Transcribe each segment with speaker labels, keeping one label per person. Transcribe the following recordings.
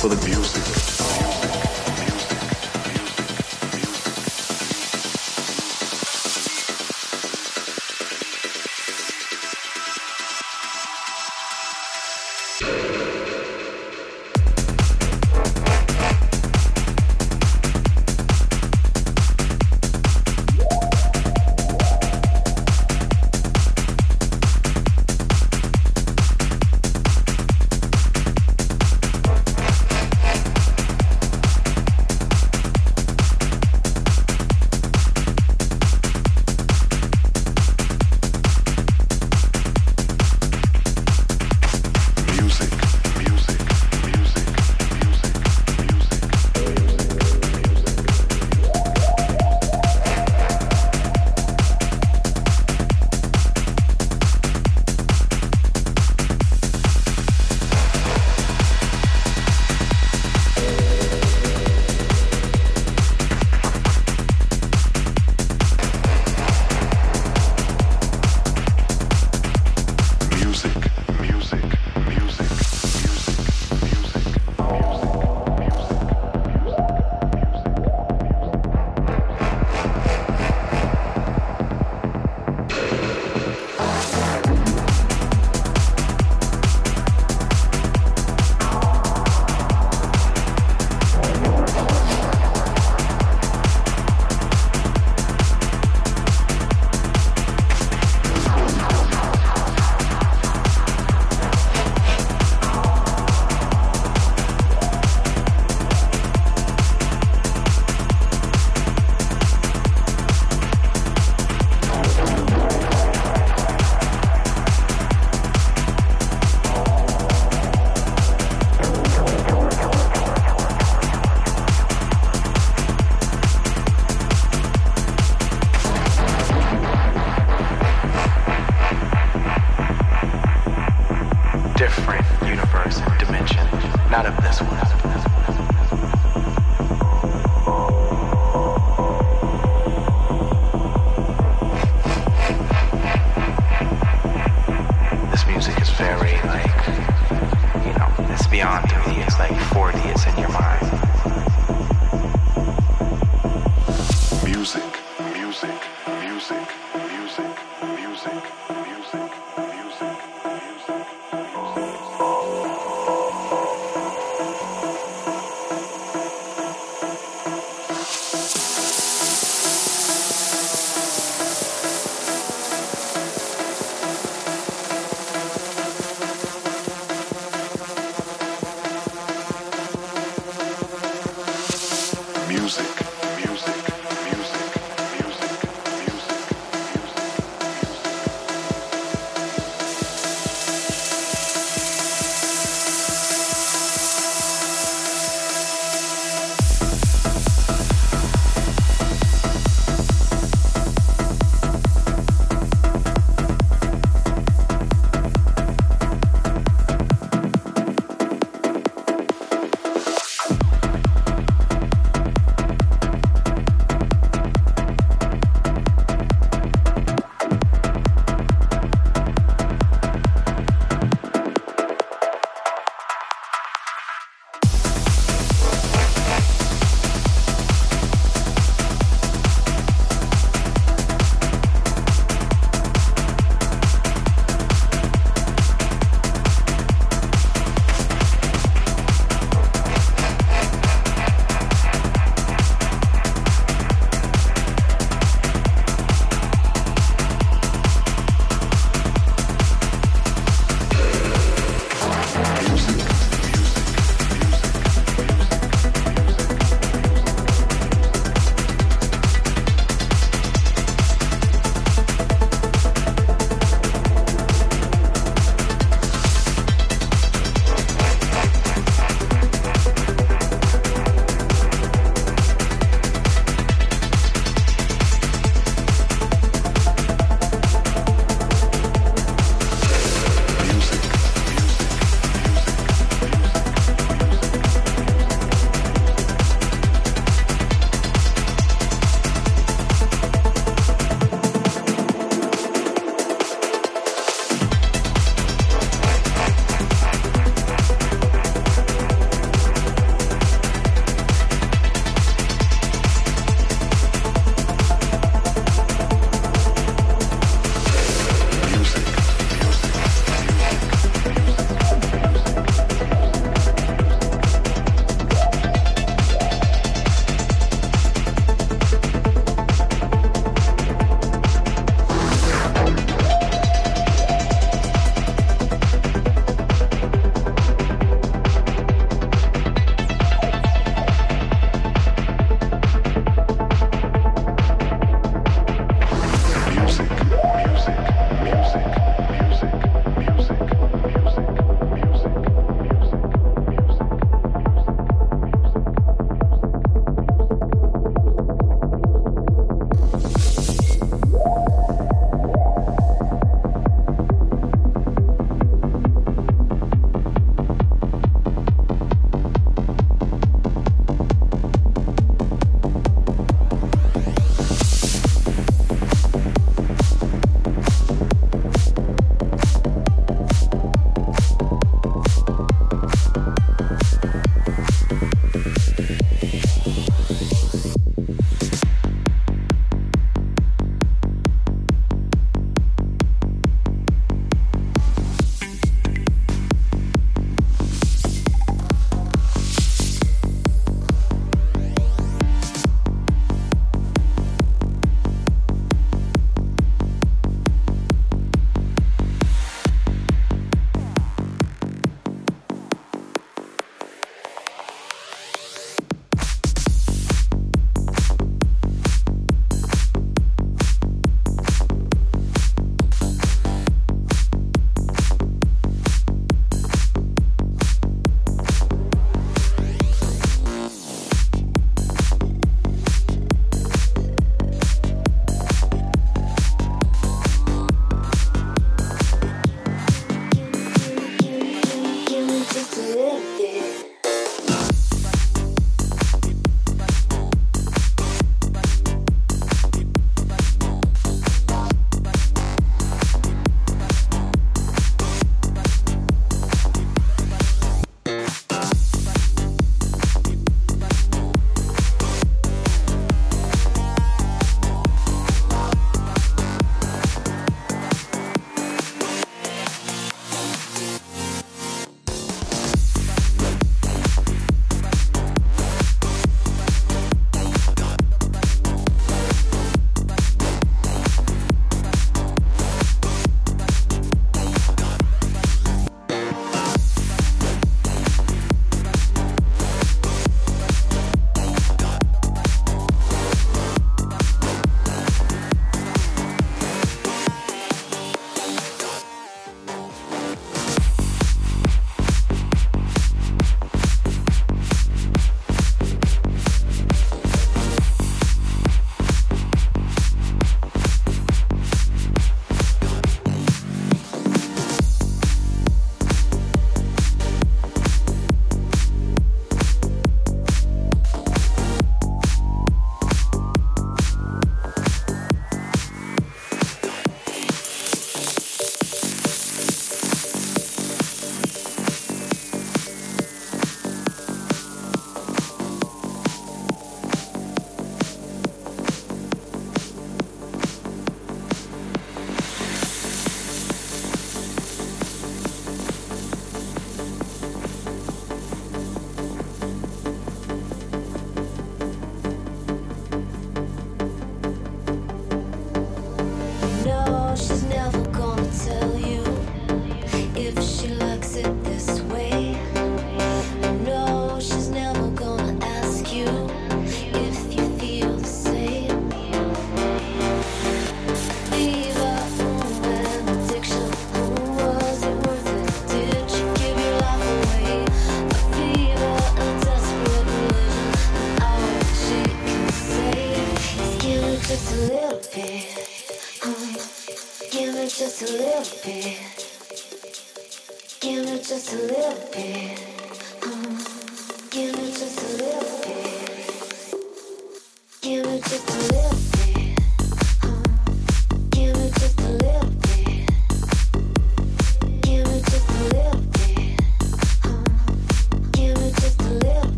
Speaker 1: for the
Speaker 2: music.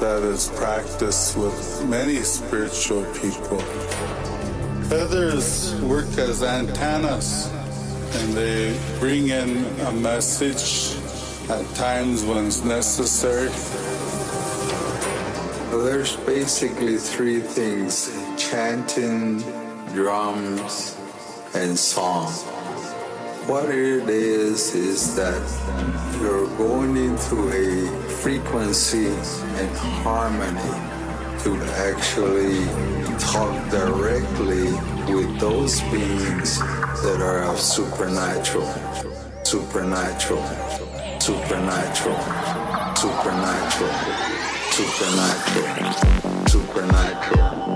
Speaker 2: That is practiced with many spiritual people. Feathers work as antennas and they bring in a message at times when it's necessary.
Speaker 3: There's basically three things chanting, drums, and song. What it is, is that you're going into a frequency and harmony to actually talk directly with those beings that are of supernatural, supernatural, supernatural, supernatural, supernatural, supernatural, supernatural,